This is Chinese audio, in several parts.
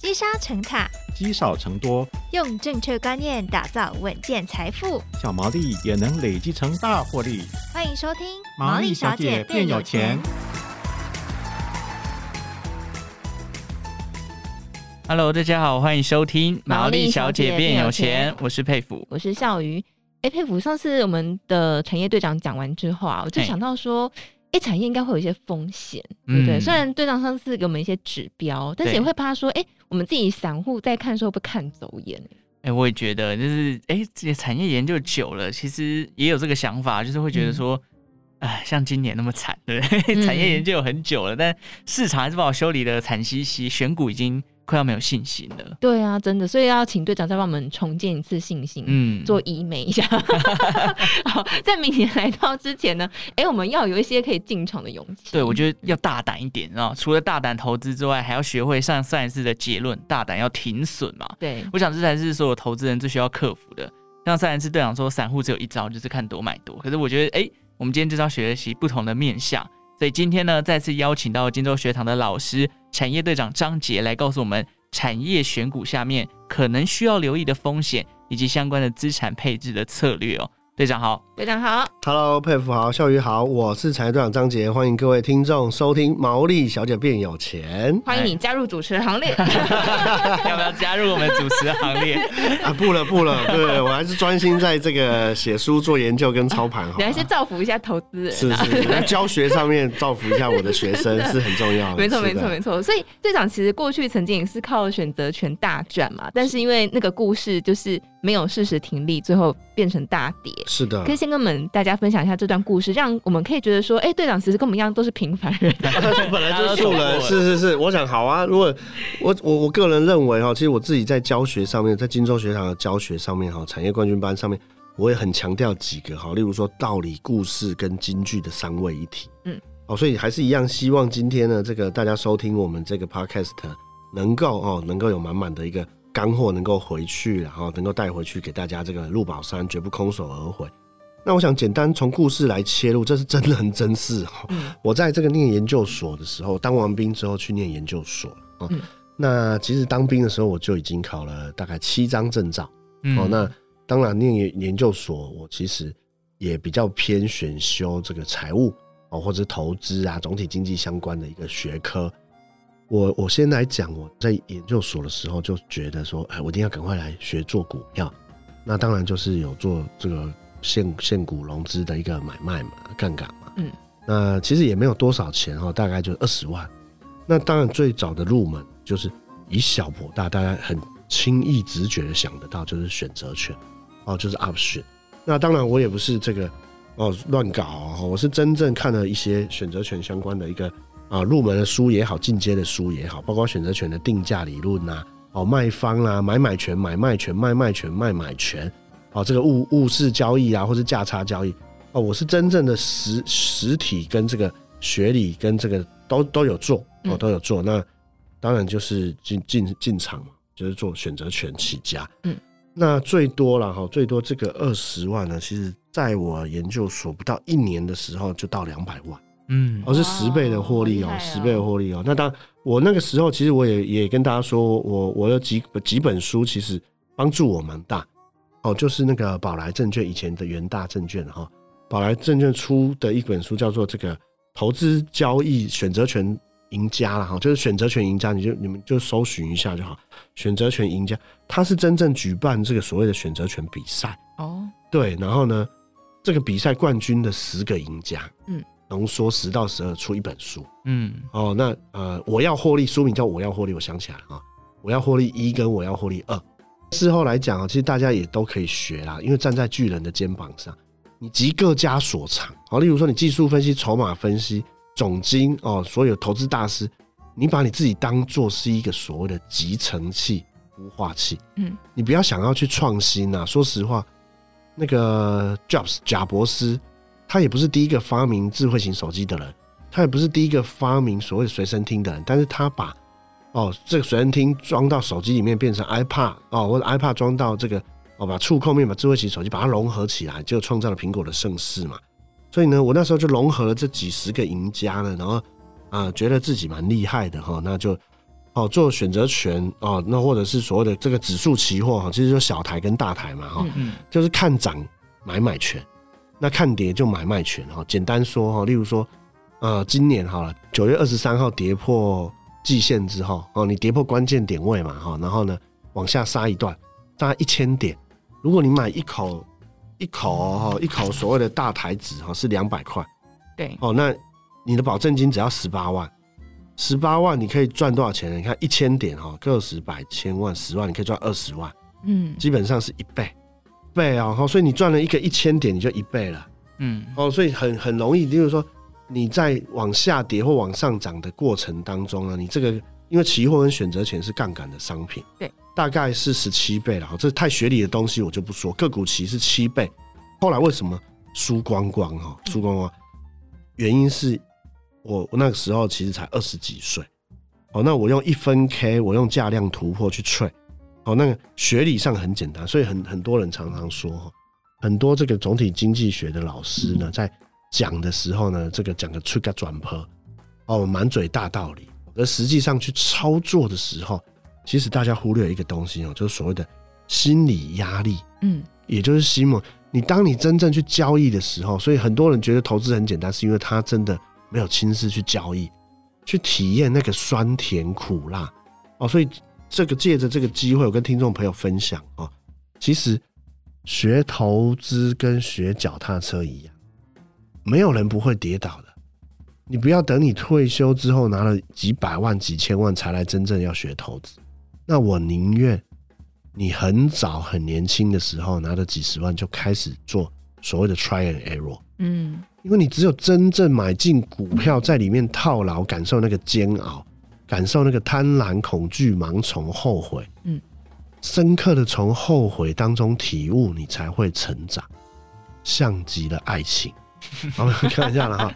积沙成塔，积少成多，用正确观念打造稳健财富，小毛利也能累积成大获利。欢迎收听《毛利小姐变有钱》。Hello，大家好，欢迎收听《毛利小姐变有钱》，我是佩服，我是笑鱼。哎，佩服，上次我们的产业队长讲完之后啊，我就想到说。哎，产业应该会有一些风险，对不对？嗯、虽然队长上次给我们一些指标，但是也会怕说，哎，我们自己散户在看的时候不看走眼。哎，我也觉得，就是哎，这些产业研究久了，其实也有这个想法，就是会觉得说，哎、嗯，像今年那么惨，对不对？嗯、产业研究有很久了，但市场还是把我修理的惨兮兮，选股已经。快要没有信心了。对啊，真的，所以要请队长再帮我们重建一次信心，嗯，做医美一下。好，在明年来到之前呢，哎、欸，我们要有一些可以进场的勇气。对，我觉得要大胆一点啊！除了大胆投资之外，还要学会上上一次的结论，大胆要停损嘛。对，我想这才是所有投资人最需要克服的。像上一次队长说，散户只有一招，就是看多买多。可是我觉得，哎、欸，我们今天就是要学习不同的面向。所以今天呢，再次邀请到金州学堂的老师，产业队长张杰来告诉我们产业选股下面可能需要留意的风险，以及相关的资产配置的策略哦。队长好，队长好，Hello，佩服好，孝瑜好，我是产业队长张杰，欢迎各位听众收听《毛利小姐变有钱》，欢迎你加入主持人行列，要不要加入我们主持人行列？啊？不了不了，对，我还是专心在这个写书、做研究跟操盘好，你还是造福一下投资人，是是，在教学上面造福一下我的学生 是很重要的，没错没错没错。所以队长其实过去曾经也是靠选择权大赚嘛，但是因为那个故事就是。没有适时停利，最后变成大跌。是的，可以先跟我们大家分享一下这段故事，让我们可以觉得说，哎，队长其实跟我们一样都是平凡人，本来就是素人。是是是，我想好啊。如果我我我个人认为哈，其实我自己在教学上面，在金州学堂的教学上面哈，产业冠军班上面，我也很强调几个哈，例如说道理、故事跟京剧的三位一体。嗯，哦，所以还是一样，希望今天呢，这个大家收听我们这个 podcast 能够哦，能够有满满的一个。干货能够回去，然后能够带回去给大家，这个入宝山绝不空手而回。那我想简单从故事来切入，这是真人真事哈。嗯、我在这个念研究所的时候，当完兵之后去念研究所啊。嗯、那其实当兵的时候我就已经考了大概七张证照。嗯、哦，那当然念研研究所，我其实也比较偏选修这个财务哦，或者投资啊，总体经济相关的一个学科。我我先来讲，我在研究所的时候就觉得说，哎，我一定要赶快来学做股票。那当然就是有做这个现现股融资的一个买卖嘛，杠杆嘛。嗯。那其实也没有多少钱哈，大概就二十万。那当然最早的入门就是以小博大，大家很轻易直觉的想得到就是选择权哦，就是 option。那当然我也不是这个哦乱搞哦，我是真正看了一些选择权相关的一个。啊，入门的书也好，进阶的书也好，包括选择权的定价理论呐，哦，卖方啦，买买权、买卖权、卖卖权、卖买权，哦，这个物物式交易啊，或是价差交易，哦，我是真正的实实体跟这个学理跟这个都都有做，哦，都有做。那当然就是进进进场嘛，就是做选择权起家。嗯，那最多了哈，最多这个二十万呢，其实在我研究所不到一年的时候就到两百万。嗯，而、哦、是十倍的获利哦，十倍的获利哦。那当，我那个时候其实我也也跟大家说，我我有几几本书其实帮助我蛮大。哦，就是那个宝来证券以前的元大证券哈，宝来证券出的一本书叫做这个投资交易选择权赢家了哈，就是选择权赢家，你就你们就搜寻一下就好，选择权赢家，他是真正举办这个所谓的选择权比赛。哦，对，然后呢，这个比赛冠军的十个赢家，嗯。浓缩十到十二出一本书，嗯，哦，那呃，我要获利，书名叫我要获利，我想起来啊，我要获利一跟我要获利二，事后来讲啊，其实大家也都可以学啦，因为站在巨人的肩膀上，你集各家所长，好，例如说你技术分析、筹码分析、总经哦，所有投资大师，你把你自己当做是一个所谓的集成器、孵化器，嗯，你不要想要去创新呐，说实话，那个 Jobs 贾博斯。他也不是第一个发明智慧型手机的人，他也不是第一个发明所谓随身听的人，但是他把哦这个随身听装到手机里面变成 iPad 哦，或者 iPad 装到这个哦把触控面把智慧型手机把它融合起来，就创造了苹果的盛世嘛。所以呢，我那时候就融合了这几十个赢家呢，然后啊、呃、觉得自己蛮厉害的哈，那就哦，做选择权哦，那或者是所谓的这个指数期货哈，其实就小台跟大台嘛哈，嗯就是看涨买买权，那看跌就买卖权哈。简单说哈，例如说，呃，今年好了，九月二十三号跌破季线之后哦，你跌破关键点位嘛哈，然后呢往下杀一段，大概一千点，如果你买一口一口哈一口所谓的大台子哈是两百块，对哦，那你的保证金只要十八万。十八万你可以赚多少钱呢？你看一千点哈，个十百千万十万，你可以赚二十万，嗯，基本上是一倍倍啊！哈，所以你赚了一个一千点，你就一倍了，嗯，哦，所以很很容易，就是说你在往下跌或往上涨的过程当中呢，你这个因为期货跟选择权是杠杆的商品，对，大概是十七倍了。这太学理的东西我就不说，个股期是七倍，后来为什么输光光哈？输光光，原因是。我我那个时候其实才二十几岁，哦，那我用一分 K，我用价量突破去 trade，哦，那个学理上很简单，所以很很多人常常说，很多这个总体经济学的老师呢，在讲的时候呢，这个讲个出个转坡，哦，满嘴大道理，而实际上去操作的时候，其实大家忽略一个东西哦，就是所谓的心理压力，嗯，也就是西蒙，你当你真正去交易的时候，所以很多人觉得投资很简单，是因为他真的。没有亲自去交易，去体验那个酸甜苦辣哦，所以这个借着这个机会，我跟听众朋友分享啊，其实学投资跟学脚踏车一样，没有人不会跌倒的。你不要等你退休之后拿了几百万、几千万才来真正要学投资，那我宁愿你很早、很年轻的时候拿着几十万就开始做所谓的 try and error，嗯。因为你只有真正买进股票，在里面套牢，感受那个煎熬，感受那个贪婪、恐惧、盲从、后悔，嗯，深刻的从后悔当中体悟，你才会成长，像极了爱情。我们开玩笑了哈。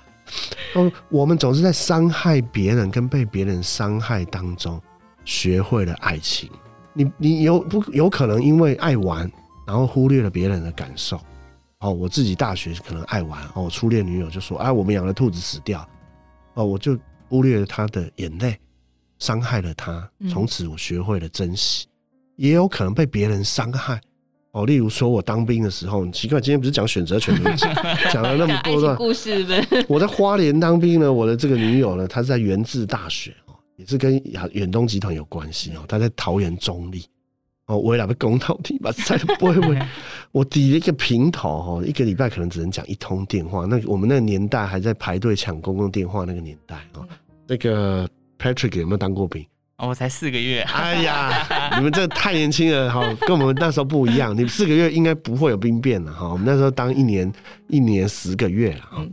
我们总是在伤害别人跟被别人伤害当中，学会了爱情。你你有不有可能因为爱玩，然后忽略了别人的感受？哦，我自己大学可能爱玩哦，我初恋女友就说：“啊，我们养的兔子死掉，哦，我就忽略了她的眼泪，伤害了他。从此我学会了珍惜，也有可能被别人伤害。哦，例如说我当兵的时候，奇怪，今天不是讲选择权的 讲了那么多段故事呗。我在花莲当兵呢，我的这个女友呢，她是在元智大学哦，也是跟远东集团有关系哦，她在桃园中立。”哦，为了被攻到底吧，再不会不会，我抵了一个平头哦，一个礼拜可能只能讲一通电话。那我们那个年代还在排队抢公共电话那个年代哦。那个 Patrick 有没有当过兵？哦，我才四个月。哎呀，你们这太年轻了哈，跟我们那时候不一样。你们四个月应该不会有兵变了哈。我们那时候当一年一年十个月了哈。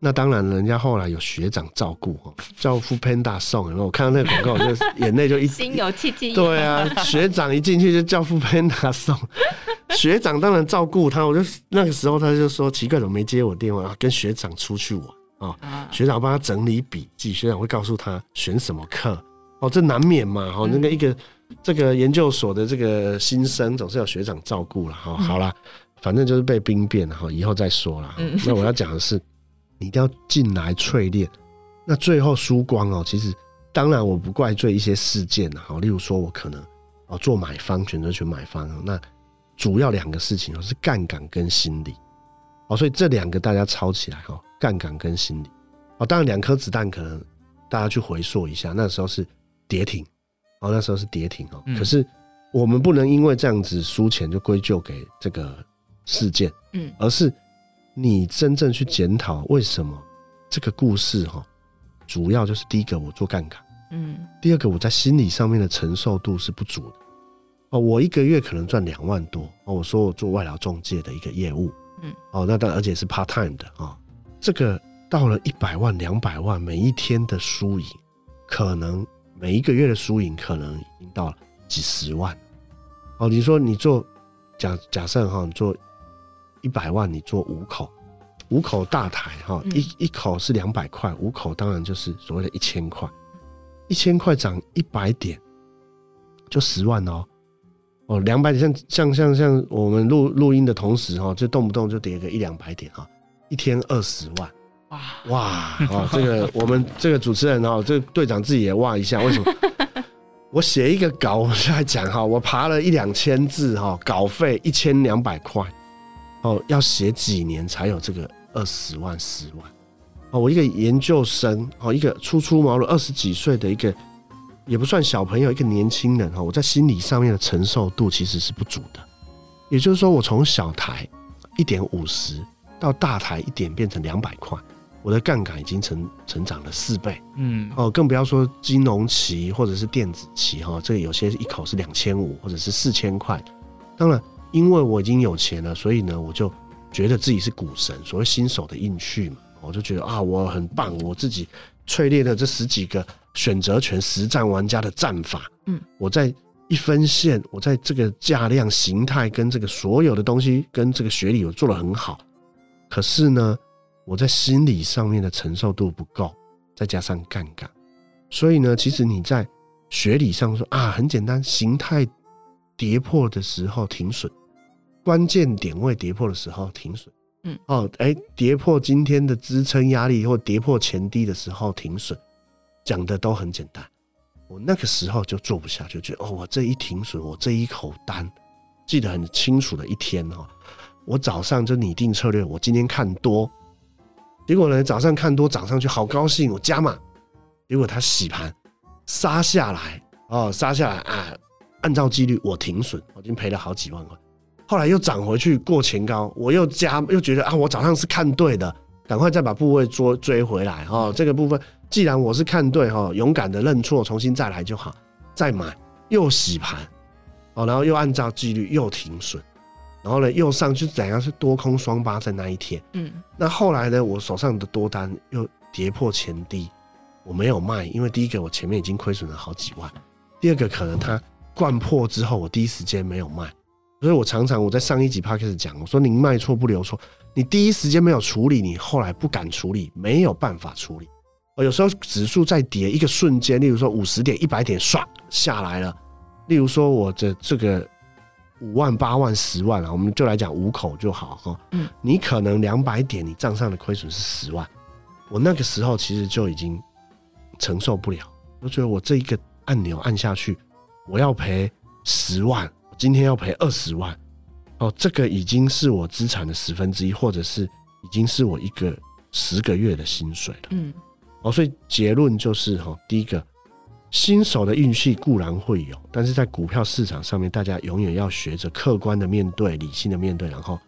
那当然，人家后来有学长照顾哦，叫 foodpanda 送，然后？我看到那个广告，我就眼泪就一 心有戚戚。对啊，学长一进去就叫 foodpanda 送，学长当然照顾他。我就那个时候他就说奇怪，怎么没接我电话？跟学长出去玩啊，学长帮他整理笔记，学长会告诉他选什么课哦，这难免嘛。哦，那个一个这个研究所的这个新生总是要学长照顾了哈。好啦，反正就是被兵变了哈，以后再说了。那我要讲的是。你一定要进来淬炼，那最后输光哦。其实当然我不怪罪一些事件啊，例如说我可能哦做买方选择权买方，那主要两个事情哦是杠杆跟心理哦，所以这两个大家抄起来哈，杠杆跟心理哦。当然两颗子弹可能大家去回溯一下，那时候是跌停哦，那时候是跌停哦。可是我们不能因为这样子输钱就归咎给这个事件，嗯，而是。你真正去检讨为什么这个故事哈，主要就是第一个我做杠杆，嗯，第二个我在心理上面的承受度是不足的哦。我一个月可能赚两万多哦，我说我做外劳中介的一个业务，嗯，哦，那当然而且是 part time 的啊，这个到了一百万、两百万，每一天的输赢，可能每一个月的输赢可能已经到了几十万哦。你说你做假假设哈，你做。一百万，你做五口，五口大台哈，一一口是两百块，五口当然就是所谓的一千块，一千块涨一百点，就十万哦，哦，两百点像像像像我们录录音的同时哈，就动不动就跌个一两百点哈，一天二十万，哇哇哦，这个 我们这个主持人哦，这个队长自己也哇一下，为什么？我写一个稿，我就在讲哈，我爬了一两千字哈，稿费一千两百块，哦，要写几年才有这个二十万、十万？哦，我一个研究生，哦，一个初出茅庐二十几岁的一个，也不算小朋友，一个年轻人哈，我在心理上面的承受度其实是不足的。也就是说，我从小台一点五十到大台一点变成两百块。我的杠杆已经成成长了四倍，嗯，哦，更不要说金融期或者是电子期哈，这个有些一口是两千五或者是四千块。当然，因为我已经有钱了，所以呢，我就觉得自己是股神，所谓新手的运趣嘛，我就觉得啊，我很棒，我自己淬炼了这十几个选择权实战玩家的战法，嗯，我在一分线，我在这个价量形态跟这个所有的东西跟这个学理，我做的很好，可是呢。我在心理上面的承受度不够，再加上杠杆，所以呢，其实你在学理上说啊，很简单，形态跌破的时候停损，关键点位跌破的时候停损，嗯，哦，哎，跌破今天的支撑压力或跌破前低的时候停损，讲的都很简单。我那个时候就做不下去，就觉得哦，我这一停损，我这一口单，记得很清楚的一天哦，我早上就拟定策略，我今天看多。结果呢，早上看多涨上去，好高兴，我加码。结果它洗盘杀下来，哦，杀下来啊，按照纪律我停损，我已经赔了好几万块。后来又涨回去过前高，我又加，又觉得啊，我早上是看对的，赶快再把部位追追回来。哦，这个部分既然我是看对，哈，勇敢的认错，重新再来就好，再买又洗盘，哦，然后又按照纪律又停损。然后呢，又上去怎样是多空双八在那一天，嗯，那后来呢，我手上的多单又跌破前低，我没有卖，因为第一个我前面已经亏损了好几万，第二个可能它灌破之后，我第一时间没有卖，所以我常常我在上一集 podcast 讲，我说您卖错不留错，你第一时间没有处理，你后来不敢处理，没有办法处理，而有时候指数在跌一个瞬间，例如说五十点、一百点唰下来了，例如说我的这个。五万、八万、十万啊，我们就来讲五口就好哈。嗯，你可能两百点，你账上的亏损是十万，我那个时候其实就已经承受不了，我觉得我这一个按钮按下去，我要赔十万，今天要赔二十万，哦，这个已经是我资产的十分之一，或者是已经是我一个十个月的薪水了。嗯，哦，所以结论就是哈，第一个。新手的运气固然会有，但是在股票市场上面，大家永远要学着客观的面对、理性的面对，然后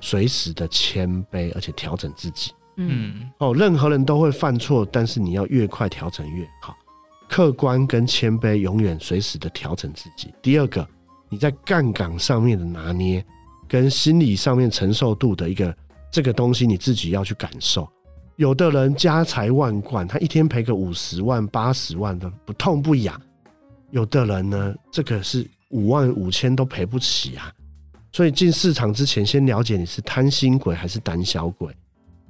随时的谦卑，而且调整自己。嗯，哦，任何人都会犯错，但是你要越快调整越好。客观跟谦卑，永远随时的调整自己。第二个，你在杠杆上面的拿捏，跟心理上面承受度的一个这个东西，你自己要去感受。有的人家财万贯，他一天赔个五十万、八十万的不痛不痒；有的人呢，这个是五万、五千都赔不起啊。所以进市场之前，先了解你是贪心鬼还是胆小鬼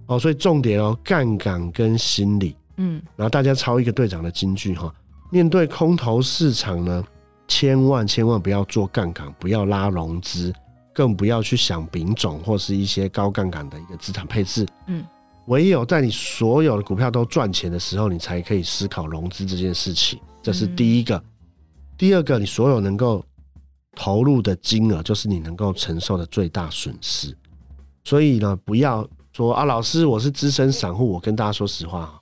哦。所以重点哦，杠杆跟心理，嗯，然后大家抄一个队长的金句哈：面对空头市场呢，千万千万不要做杠杆，不要拉融资，更不要去想丙种或是一些高杠杆的一个资产配置，嗯。唯有在你所有的股票都赚钱的时候，你才可以思考融资这件事情。这是第一个。第二个，你所有能够投入的金额，就是你能够承受的最大损失。所以呢，不要说啊，老师，我是资深散户。我跟大家说实话，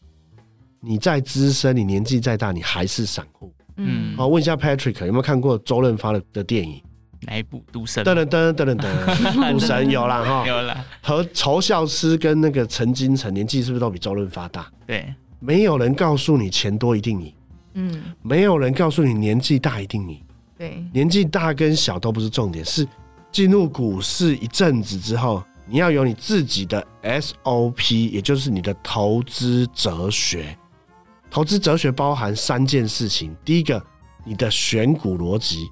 你再资深，你年纪再大，你还是散户。嗯。好，问一下 Patrick 有没有看过周润发的的电影？哪一部赌神？噔噔噔噔噔噔，赌神有了哈，有了。和仇笑师跟那个陈金城年纪是不是都比周润发大？对，没有人告诉你钱多一定赢，嗯，没有人告诉你年纪大一定赢，对，年纪大跟小都不是重点，是进入股市一阵子之后，你要有你自己的 SOP，也就是你的投资哲学。投资哲学包含三件事情，第一个，你的选股逻辑。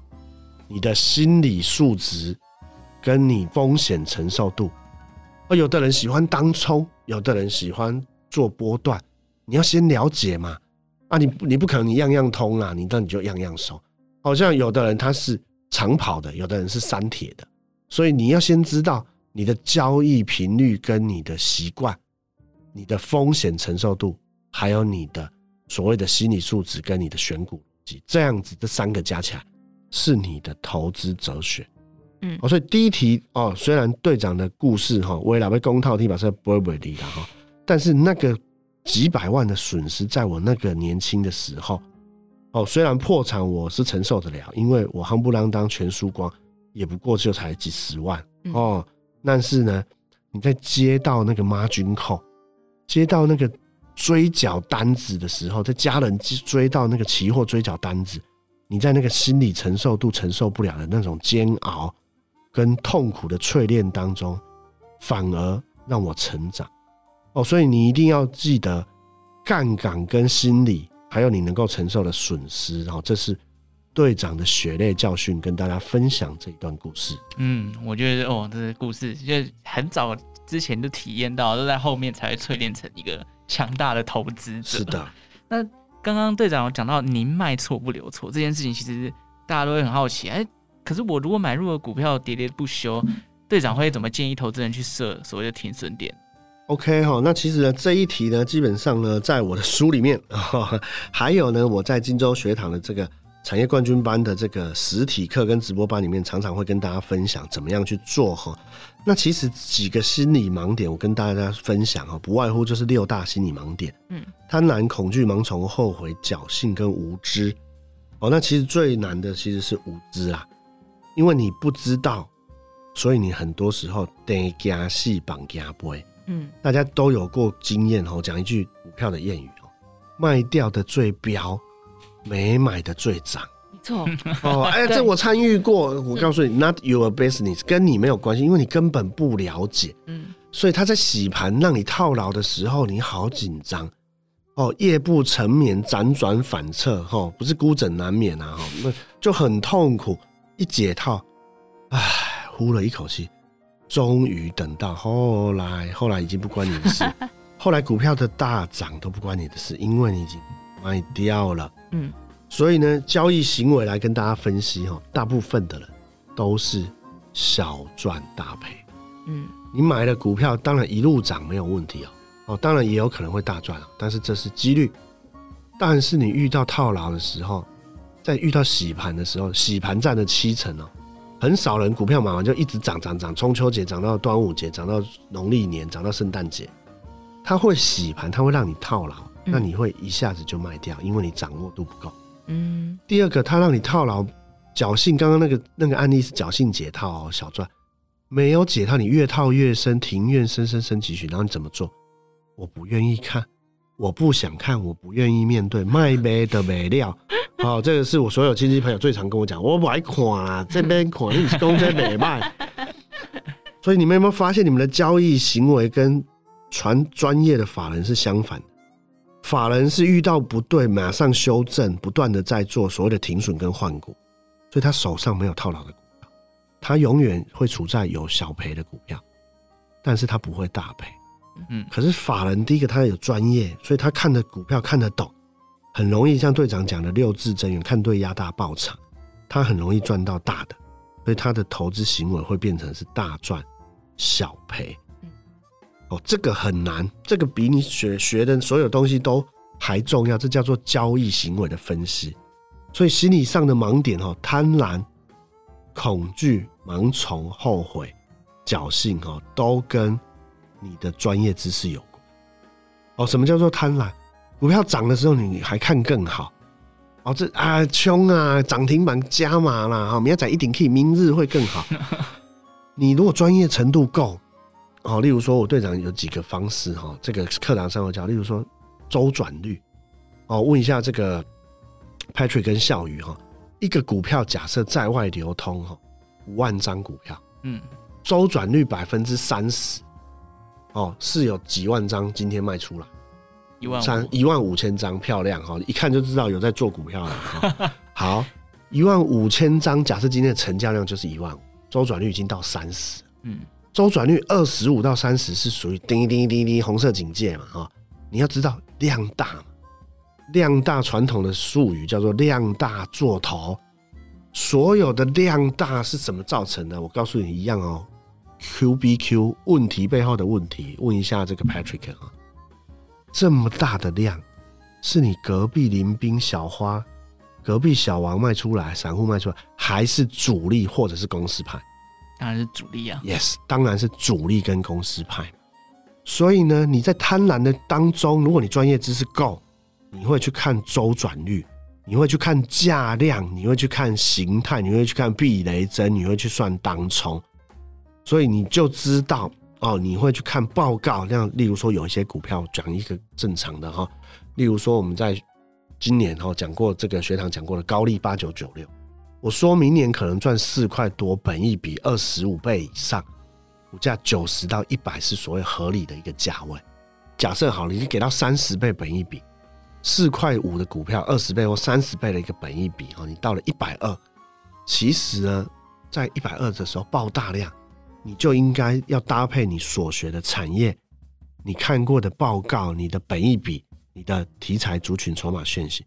你的心理素质跟你风险承受度，而有的人喜欢当冲，有的人喜欢做波段，你要先了解嘛。啊，你你不可能你样样通啊，你那你就样样收。好像有的人他是长跑的，有的人是三铁的，所以你要先知道你的交易频率跟你的习惯，你的风险承受度，还有你的所谓的心理素质跟你的选股逻绩，这样子这三个加起来是你的投资哲学。嗯，哦，所以第一题哦，虽然队长的故事哈，为了被公套题把这不会不会的哈，但是那个几百万的损失，在我那个年轻的时候，哦，虽然破产我是承受得了，因为我夯不啷当全输光，也不过就才几十万哦，但是呢，你在接到那个 margin call，接到那个追缴单子的时候，在家人追到那个期货追缴单子，你在那个心理承受度承受不了的那种煎熬。跟痛苦的淬炼当中，反而让我成长哦。所以你一定要记得杠杆跟心理，还有你能够承受的损失。然后这是队长的血泪教训，跟大家分享这一段故事。嗯，我觉得哦，这个故事就很早之前就体验到，都在后面才会淬炼成一个强大的投资者。是的。那刚刚队长有讲到您卖错不留错这件事情，其实大家都会很好奇，哎。可是我如果买入了股票喋喋不休，队长会怎么建议投资人去设所谓的停损点？OK 哈，那其实呢这一题呢，基本上呢，在我的书里面，还有呢我在金州学堂的这个产业冠军班的这个实体课跟直播班里面，常常会跟大家分享怎么样去做哈。那其实几个心理盲点，我跟大家分享哈，不外乎就是六大心理盲点，嗯，贪婪、恐惧、盲从、后悔、侥幸跟无知。哦，那其实最难的其实是无知啦。因为你不知道，所以你很多时候得加戏绑加背。嗯，大家都有过经验哦。讲一句股票的谚语哦：卖掉的最飙，没买的最涨。没错哦，哎，这我参与过。我告诉你，Not your business，跟你没有关系，因为你根本不了解。嗯，所以他在洗盘让你套牢的时候，你好紧张哦，夜不成眠，辗转反侧，哈，不是孤枕难眠啊，哈，那就很痛苦。一解套，唉，呼了一口气，终于等到后来，后来已经不关你的事，后来股票的大涨都不关你的事，因为你已经卖掉了。嗯，所以呢，交易行为来跟大家分析哈，大部分的人都是小赚大赔。嗯，你买了股票，当然一路涨没有问题哦，哦，当然也有可能会大赚，但是这是几率。但是你遇到套牢的时候。在遇到洗盘的时候，洗盘占了七成哦，很少人股票买完就一直涨涨涨，中秋节涨到端午节，涨到农历年，涨到圣诞节，它会洗盘，它会让你套牢，那你会一下子就卖掉，因为你掌握度不够。嗯。第二个，他让你套牢，侥幸，刚刚那个那个案例是侥幸解套哦，小赚，没有解套，你越套越深，庭院深深深几许，然后你怎么做？我不愿意看。我不想看，我不愿意面对，卖没的没料。好，这个是我所有亲戚朋友最常跟我讲，我不爱看啊，这边款你是公这没卖。所以你们有没有发现，你们的交易行为跟传专业的法人是相反的？法人是遇到不对，马上修正，不断的在做所谓的停损跟换股，所以他手上没有套牢的股票，他永远会处在有小赔的股票，但是他不会大赔。嗯，可是法人第一个他有专业，所以他看的股票看得懂，很容易像队长讲的六字真言，看对压大爆场，他很容易赚到大的，所以他的投资行为会变成是大赚小赔。哦，这个很难，这个比你学学的所有东西都还重要，这叫做交易行为的分析。所以心理上的盲点哦，贪婪、恐惧、盲从、后悔、侥幸哦，都跟。你的专业知识有关哦？什么叫做贪婪？股票涨的时候你还看更好哦？这啊冲啊，涨停板加码啦！哈，明天仔一定可以，明日会更好。你如果专业程度够哦，例如说我队长有几个方式哈，这个课堂上会教，例如说周转率哦，问一下这个 Patrick 跟笑宇哈，一个股票假设在外流通哈，五万张股票，嗯，周转率百分之三十。哦，是有几万张今天卖出来，一万三一万五千张，漂亮哈，一看就知道有在做股票了。好，一万五千张，假设今天的成交量就是一万五，周转率已经到三十，嗯，周转率二十五到三十是属于叮叮叮叮红色警戒嘛哈，你要知道量大嘛，量大传统的术语叫做量大做头，所有的量大是怎么造成的？我告诉你一样哦。Q B Q 问题背后的问题，问一下这个 Patrick 啊，这么大的量，是你隔壁邻兵小花隔壁小王卖出来，散户卖出来，还是主力或者是公司派？当然是主力啊。Yes，当然是主力跟公司派。所以呢，你在贪婪的当中，如果你专业知识够，你会去看周转率，你会去看价量，你会去看形态，你会去看避雷针，你会去算当冲，所以你就知道哦，你会去看报告。那，例如说有一些股票讲一个正常的哈，例如说我们在今年哈讲过这个学堂讲过的高利八九九六，我说明年可能赚四块多，本益比二十五倍以上。股价九十到一百是所谓合理的一个价位。假设好，你给到三十倍本益比，四块五的股票，二十倍或三十倍的一个本益比，哈，你到了一百二，其实呢，在一百二的时候爆大量，你就应该要搭配你所学的产业，你看过的报告，你的本益比，你的题材族群筹码讯息，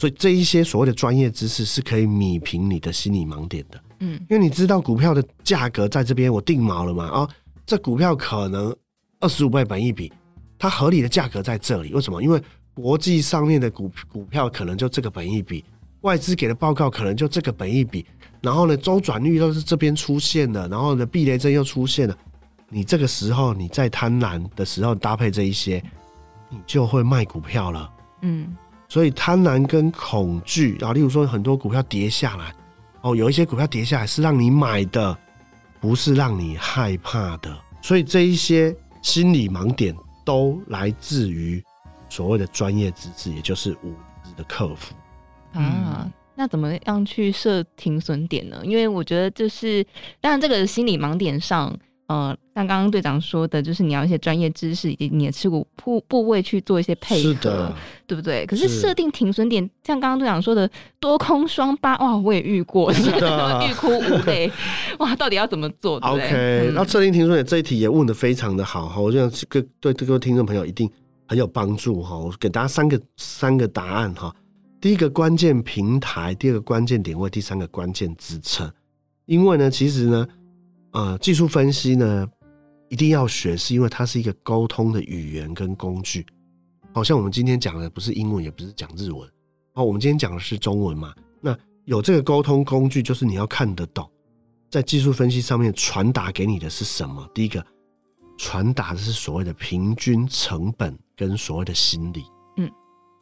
所以这一些所谓的专业知识是可以米平你的心理盲点的。嗯，因为你知道股票的价格在这边，我定锚了嘛？啊，这股票可能二十五倍本一比，它合理的价格在这里。为什么？因为国际上面的股股票可能就这个本一比，外资给的报告可能就这个本一比，然后呢，周转率都是这边出现的，然后呢，避雷针又出现了。你这个时候你在贪婪的时候搭配这一些，你就会卖股票了。嗯，所以贪婪跟恐惧啊，例如说很多股票跌下来。哦，有一些股票跌下来是让你买的，不是让你害怕的，所以这一些心理盲点都来自于所谓的专业资质，也就是无知的克服。啊，那怎么样去设停损点呢？因为我觉得就是，当然这个心理盲点上。呃，像刚刚队长说的，就是你要一些专业知识以及你的持股部部位去做一些配合，是的，对不对？可是设定停损点，像刚刚队长说的多空双八，哇，我也遇过，是的，欲哭无泪，哇，到底要怎么做？OK，那设定停损点这一题也问的非常的好哈，我想各对各位听众朋友一定很有帮助哈。我给大家三个三个答案哈，第一个关键平台，第二个关键点位，第三个关键支撑。因为呢，其实呢。呃，技术分析呢，一定要学，是因为它是一个沟通的语言跟工具。好像我们今天讲的不是英文，也不是讲日文，哦，我们今天讲的是中文嘛。那有这个沟通工具，就是你要看得懂，在技术分析上面传达给你的是什么？第一个，传达的是所谓的平均成本跟所谓的心理。嗯，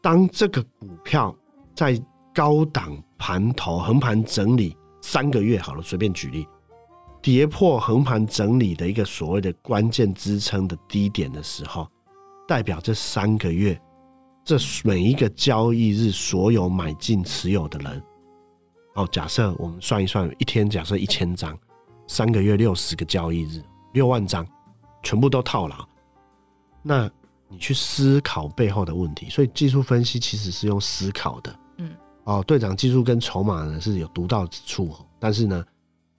当这个股票在高档盘头横盘整理三个月，好了，随便举例。跌破横盘整理的一个所谓的关键支撑的低点的时候，代表这三个月，这每一个交易日所有买进持有的人，哦，假设我们算一算，一天假设一千张，三个月六十个交易日，六万张，全部都套牢，那你去思考背后的问题。所以技术分析其实是用思考的，嗯，哦，队长技术跟筹码呢是有独到之处，但是呢。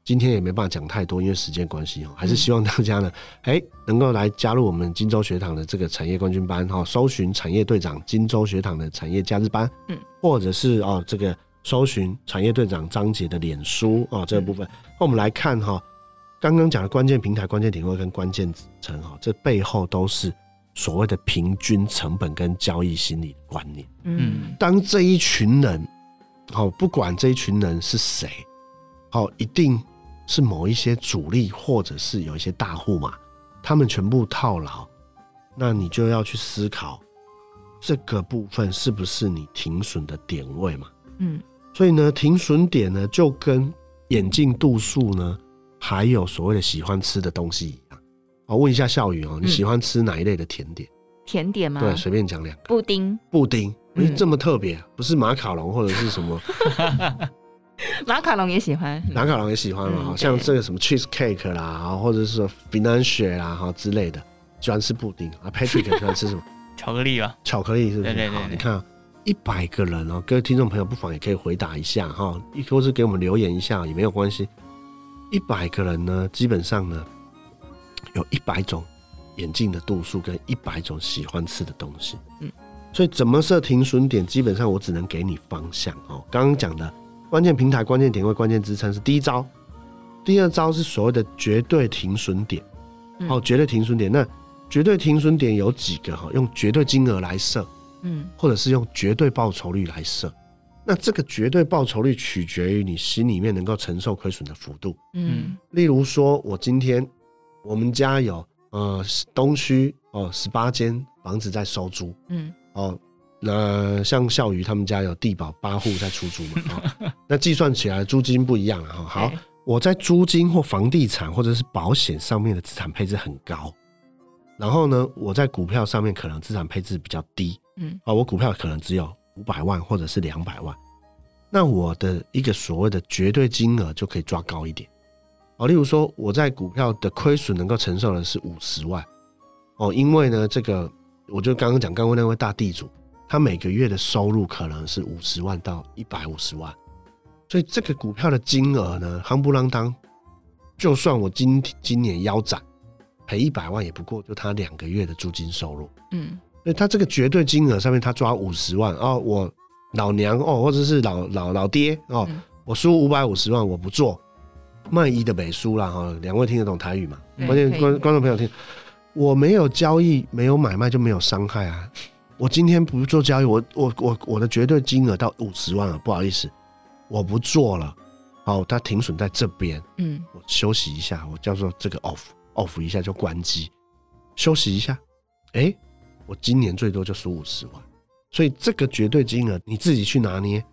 今天也没办法讲太多，因为时间关系哦，还是希望大家呢，哎，能够来加入我们金州学堂的这个产业冠军班哈，搜寻产业队长金州学堂的产业假日班，嗯，或者是哦这个搜寻产业队长张杰的脸书哦这个部分，那我们来看哈，刚刚讲的关键平台、关键点位跟关键支撑哈，这背后都是所谓的平均成本跟交易心理观念，嗯，当这一群人，好，不管这一群人是谁，好，一定。是某一些主力，或者是有一些大户嘛，他们全部套牢，那你就要去思考这个部分是不是你停损的点位嘛？嗯，所以呢，停损点呢就跟眼镜度数呢，还有所谓的喜欢吃的东西一样。我问一下笑宇哦，你喜欢吃哪一类的甜点？甜点吗？对，随便讲两个。布丁。布丁，为什么这么特别？不是马卡龙或者是什么？马卡龙也喜欢，马卡龙也喜欢嘛，好、嗯、像这个什么 cheese cake 啦，或者是说 financial 啦，哈之类的，喜欢吃布丁啊。Patrick 喜欢吃什么？巧克力啊？巧克力是不是？对对对，你看一百个人哦，各位听众朋友不妨也可以回答一下哈，或是给我们留言一下也没有关系。一百个人呢，基本上呢，有一百种眼镜的度数跟一百种喜欢吃的东西。嗯，所以怎么设停损点，基本上我只能给你方向哦。刚刚讲的。关键平台、关键点位、关键支撑是第一招，第二招是所谓的绝对停损点。哦，绝对停损点，那绝对停损点有几个哈？用绝对金额来设，嗯，或者是用绝对报酬率来设。那这个绝对报酬率取决于你心里面能够承受亏损的幅度。嗯例如说，我今天我们家有呃东区哦十八间房子在收租嗯哦，那像笑鱼他们家有地保八户在出租嘛，哦、那计算起来租金不一样了哈。好，我在租金或房地产或者是保险上面的资产配置很高，然后呢，我在股票上面可能资产配置比较低，嗯啊、哦，我股票可能只有五百万或者是两百万，那我的一个所谓的绝对金额就可以抓高一点。哦，例如说我在股票的亏损能够承受的是五十万，哦，因为呢，这个我就刚刚讲，刚刚那位大地主，他每个月的收入可能是五十万到一百五十万，所以这个股票的金额呢，夯不啷当，就算我今今年腰斩赔一百万，也不过就他两个月的租金收入。嗯所以他这个绝对金额上面，他抓五十万哦，我老娘哦，或者是老老老爹哦，嗯我输五百五十万，我不做卖一的美输啦哈。两位听得懂台语吗？对关键观观众朋友听，我没有交易，没有买卖就没有伤害啊。我今天不做交易，我我我我的绝对金额到五十万了，不好意思，我不做了。好，它停损在这边，嗯。我休息一下，我叫做这个 off off 一下就关机，休息一下，哎、欸。我今年最多就输五十万，所以这个绝对金额你自己去拿捏，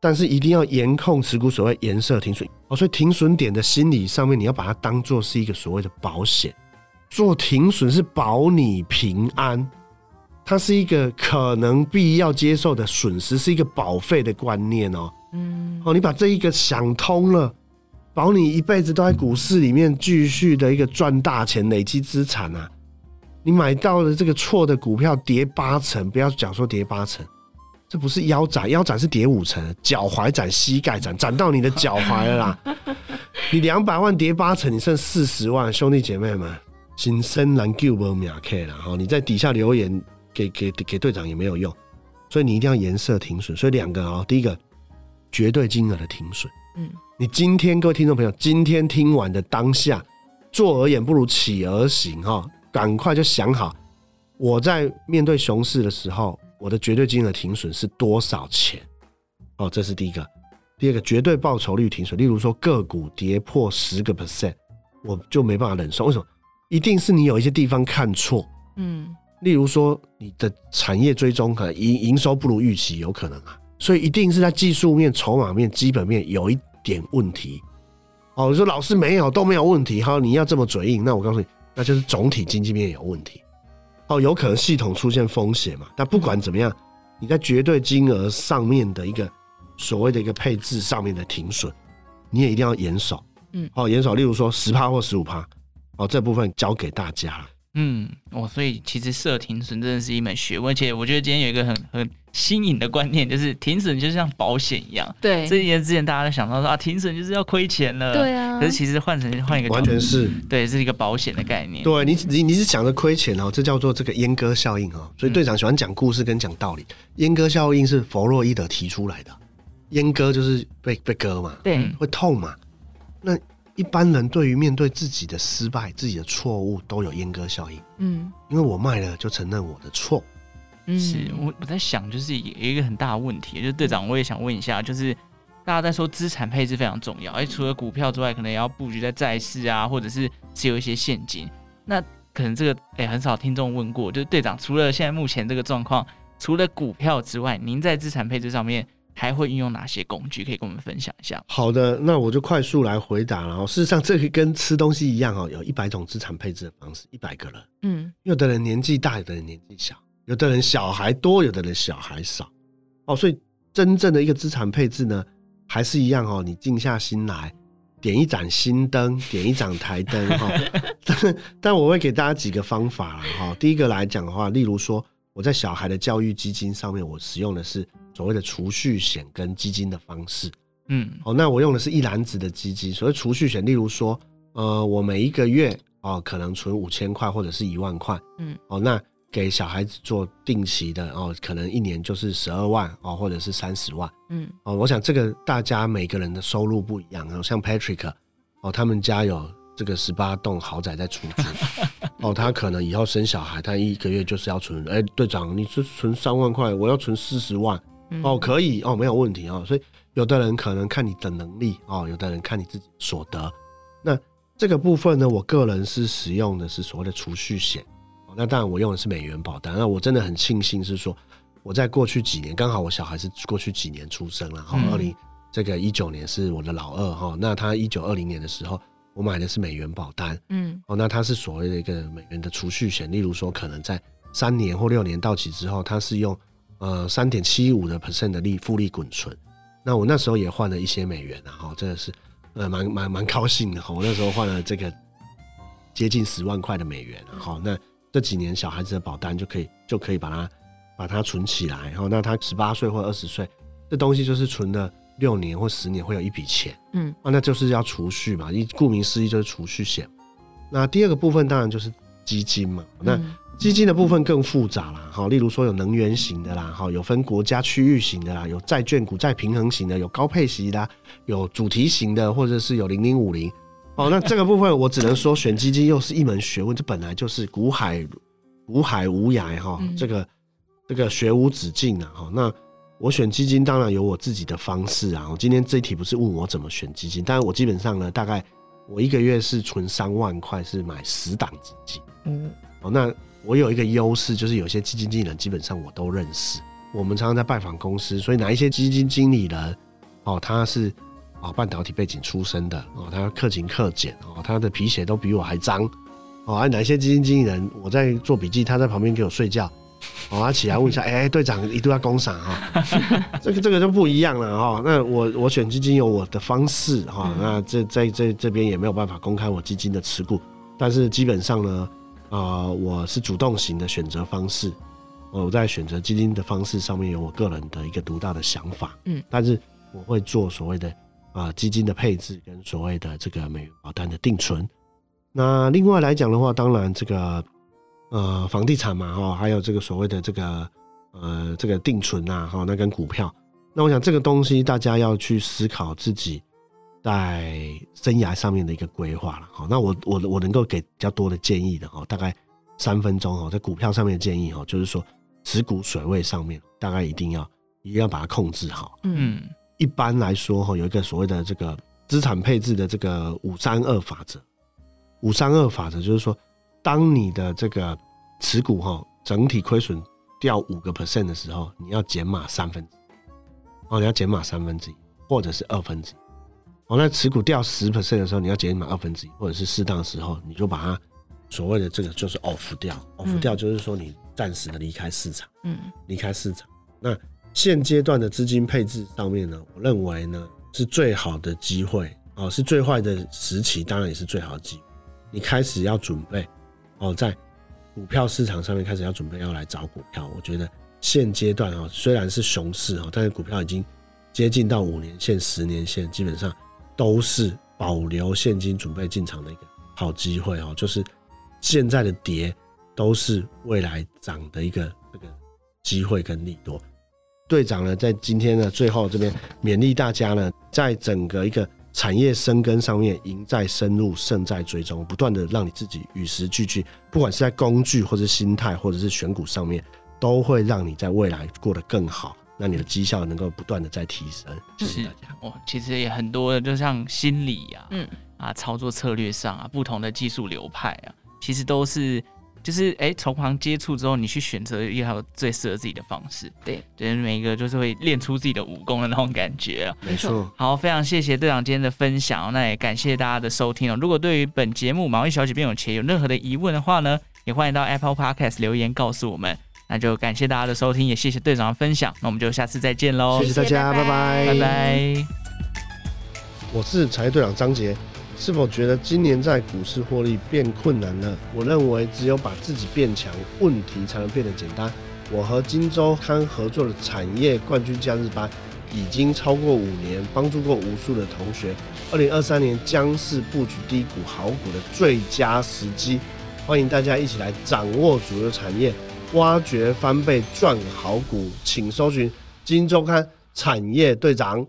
但是一定要严控持股所谓颜色停损。哦。所以停损点的心理上面，你要把它当做是一个所谓的保险，做停损是保你平安，它是一个可能必要接受的损失，是一个保费的观念哦。嗯哦，你把这一个想通了，保你一辈子都在股市里面继续的一个赚大钱，累积资产啊。你买到了这个错的股票跌八成，不要讲说跌八成，这不是腰斩，腰斩是跌五成，脚踝斩、膝盖斩，斩到你的脚踝了啦。你两百万跌八成，你剩四十万，兄弟姐妹们，新生难救不秒 K 了哈！你在底下留言给给给队长也没有用，所以你一定要颜色停损。所以两个啊，第一个绝对金额的停损，嗯，你今天各位听众朋友，今天听完的当下，坐而言不如起而行哈。赶快就想好，我在面对熊市的时候，我的绝对金额停损是多少钱？哦，这是第一个。第二个，绝对报酬率停损，例如说个股跌破十个 percent，我就没办法忍受。为什么？一定是你有一些地方看错。嗯，例如说你的产业追踪可能营营收不如预期，有可能啊。所以一定是在技术面、筹码面、基本面有一点问题。哦，你说老师没有都没有问题，好，你要这么嘴硬，那我告诉你。那就是总体经济面有问题，哦，有可能系统出现风险嘛？但不管怎么样，你在绝对金额上面的一个所谓的一个配置上面的停损，你也一定要严守，嗯，哦，严守，例如说十趴或十五趴，哦，这部分交给大家了。嗯，哦，所以其实设停损真的是一门学问，而且我觉得今天有一个很很新颖的观念，就是停损就像保险一样。对，这些之前大家都想到说啊，停损就是要亏钱了。对啊。可是其实换成换一个，完全是对，是一个保险的概念。对你，你你是讲的亏钱哦，这叫做这个阉割效应哦。所以队长喜欢讲故事跟讲道理。阉、嗯、割效应是弗洛伊德提出来的，阉割就是被被割嘛，对，会痛嘛。那一般人对于面对自己的失败、自己的错误，都有阉割效应。嗯，因为我卖了，就承认我的错。嗯，是我我在想，就是有一个很大的问题，就是队长，我也想问一下，就是大家在说资产配置非常重要，哎除了股票之外，可能也要布局在债市啊，或者是持有一些现金。那可能这个哎、欸，很少听众问过，就是队长，除了现在目前这个状况，除了股票之外，您在资产配置上面还会运用哪些工具？可以跟我们分享一下。好的，那我就快速来回答了。事实上，这个跟吃东西一样哦，有一百种资产配置的方式，一百个人。嗯，有的人年纪大，有的人年纪小，有的人小孩多，有的人小孩少。哦，所以真正的一个资产配置呢，还是一样哦。你静下心来，点一盏心灯，点一盏台灯哈。但 但我会给大家几个方法哈。第一个来讲的话，例如说我在小孩的教育基金上面，我使用的是。所谓的储蓄险跟基金的方式，嗯，哦，那我用的是一篮子的基金。所谓储蓄险，例如说，呃，我每一个月哦，可能存五千块或者是一万块，嗯，哦，那给小孩子做定期的哦，可能一年就是十二万哦，或者是三十万，嗯，哦，我想这个大家每个人的收入不一样，像 Patrick 哦，他们家有这个十八栋豪宅在出租，哦，他可能以后生小孩，他一个月就是要存，哎，队长，你是存三万块，我要存四十万。哦，可以哦，没有问题哦。所以有的人可能看你的能力哦，有的人看你自己所得。那这个部分呢，我个人是使用的是所谓的储蓄险。那当然我用的是美元保单。那我真的很庆幸是说，我在过去几年，刚好我小孩是过去几年出生了哈，二零这个一九年是我的老二哈，那他一九二零年的时候。我买的是美元保单，嗯，哦，那它是所谓的一个美元的储蓄险，例如说可能在三年或六年到期之后，它是用呃三点七五的 percent 的利复利滚存。那我那时候也换了一些美元啊，哈，真的是呃蛮蛮蛮高兴的哈。我那时候换了这个接近十万块的美元，好，那这几年小孩子的保单就可以就可以把它把它存起来，然后那他十八岁或二十岁，这东西就是存的。六年或十年会有一笔钱，嗯，啊，那就是要储蓄嘛，一顾名思义就是储蓄险。那第二个部分当然就是基金嘛，那基金的部分更复杂啦，哈，例如说有能源型的啦，哈，有分国家区域型的啦，有债券股债平衡型的，有高配息的，有主题型的，或者是有零零五零。哦，那这个部分我只能说选基金又是一门学问，这本来就是古海古海无涯哈，这个这个学无止境啊，哈，那。我选基金当然有我自己的方式啊。我今天这一题不是问我怎么选基金，但是我基本上呢，大概我一个月是存三万块，是买十档基金。嗯，哦，那我有一个优势，就是有些基金经理人基本上我都认识。我们常常在拜访公司，所以哪一些基金经理人，哦，他是哦半导体背景出身的，哦，他克勤克俭，哦，他的皮鞋都比我还脏，哦，而哪一些基金经理人，我在做笔记，他在旁边给我睡觉。哦，他起来问一下，哎、欸，队长一定要攻赏哈，这个这个就不一样了哈。那我我选基金有我的方式哈，那这在这这边也没有办法公开我基金的持股，但是基本上呢，啊、呃，我是主动型的选择方式，我在选择基金的方式上面有我个人的一个独到的想法，嗯，但是我会做所谓的啊、呃、基金的配置跟所谓的这个美元保单的定存。那另外来讲的话，当然这个。呃，房地产嘛，哈，还有这个所谓的这个呃，这个定存啊，哈，那跟股票，那我想这个东西大家要去思考自己在生涯上面的一个规划了，好，那我我我能够给比较多的建议的哈，大概三分钟哈，在股票上面的建议哈，就是说持股水位上面大概一定要一定要把它控制好，嗯，一般来说哈，有一个所谓的这个资产配置的这个五三二法则，五三二法则就是说。当你的这个持股哈整体亏损掉五个 percent 的时候，你要减码三分之一，哦，你要减码三分之一，或者是二分之一。哦，那持股掉十 percent 的时候，你要减码二分之一，或者是适当的时候，你就把它所谓的这个就是 off 掉，off 掉就是说你暂时的离开市场，嗯，离开市场。那现阶段的资金配置上面呢，我认为呢是最好的机会，哦，是最坏的时期，当然也是最好的机会。你开始要准备。哦，在股票市场上面开始要准备要来找股票，我觉得现阶段啊，虽然是熊市啊，但是股票已经接近到五年线、十年线，基本上都是保留现金准备进场的一个好机会哦。就是现在的跌都是未来涨的一个这个机会跟利多。队长呢，在今天的最后这边勉励大家呢，在整个一个。产业深耕上面，赢在深入，胜在追踪，不断的让你自己与时俱进，不管是在工具，或者心态，或者是选股上面，都会让你在未来过得更好，那你的绩效能够不断的在提升。谢谢大家。哦，其实也很多的，就像心理呀、啊，嗯啊，操作策略上啊，不同的技术流派啊，其实都是。就是哎，从旁接触之后，你去选择一条最适合自己的方式。对，对，每一个就是会练出自己的武功的那种感觉啊。没错。好，非常谢谢队长今天的分享，那也感谢大家的收听哦。如果对于本节目《毛衣小姐变有钱》有任何的疑问的话呢，也欢迎到 Apple Podcast 留言告诉我们。那就感谢大家的收听，也谢谢队长的分享。那我们就下次再见喽。谢谢大家，拜拜，拜拜。我是产业队长张杰。是否觉得今年在股市获利变困难了？我认为只有把自己变强，问题才能变得简单。我和金周刊合作的产业冠军假日班已经超过五年，帮助过无数的同学。二零二三年将是布局低股好股的最佳时机，欢迎大家一起来掌握主流产业，挖掘翻倍赚好股，请搜寻金周刊产业队长。